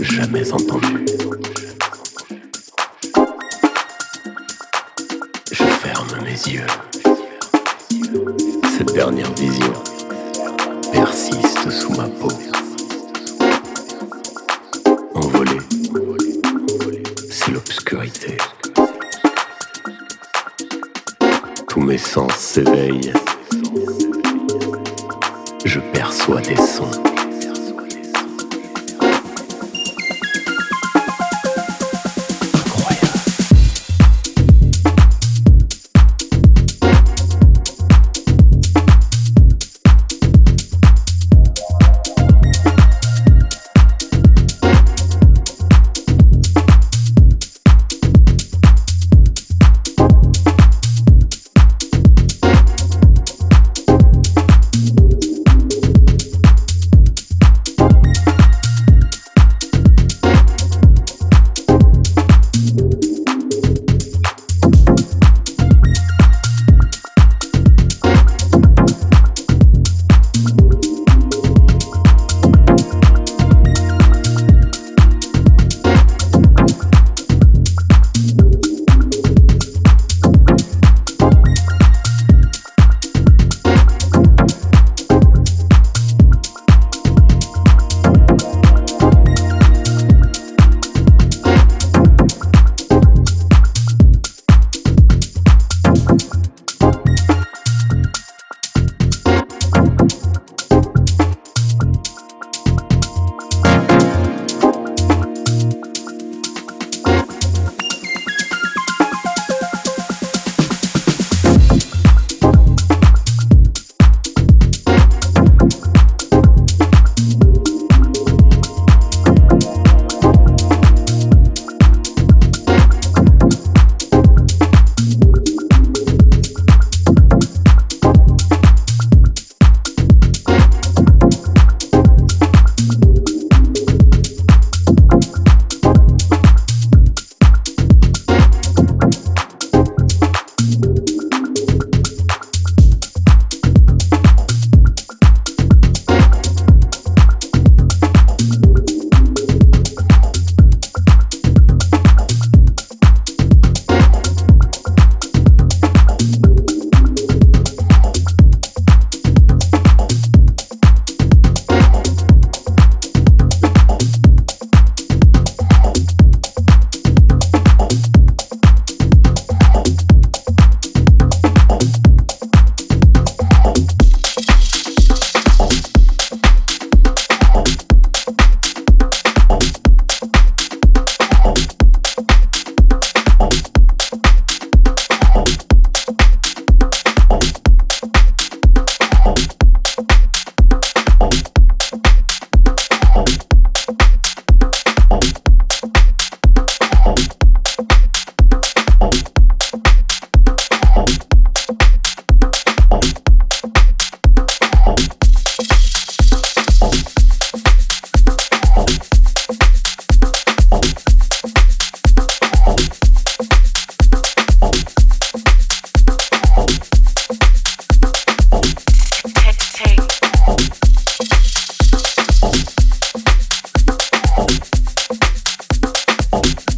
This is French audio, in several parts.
jamais entendu. Je ferme mes yeux. Cette dernière vision persiste sous ma peau. Envolée, c'est l'obscurité. Tous mes sens s'éveillent. Je perçois des sons. Oh.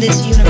this universe.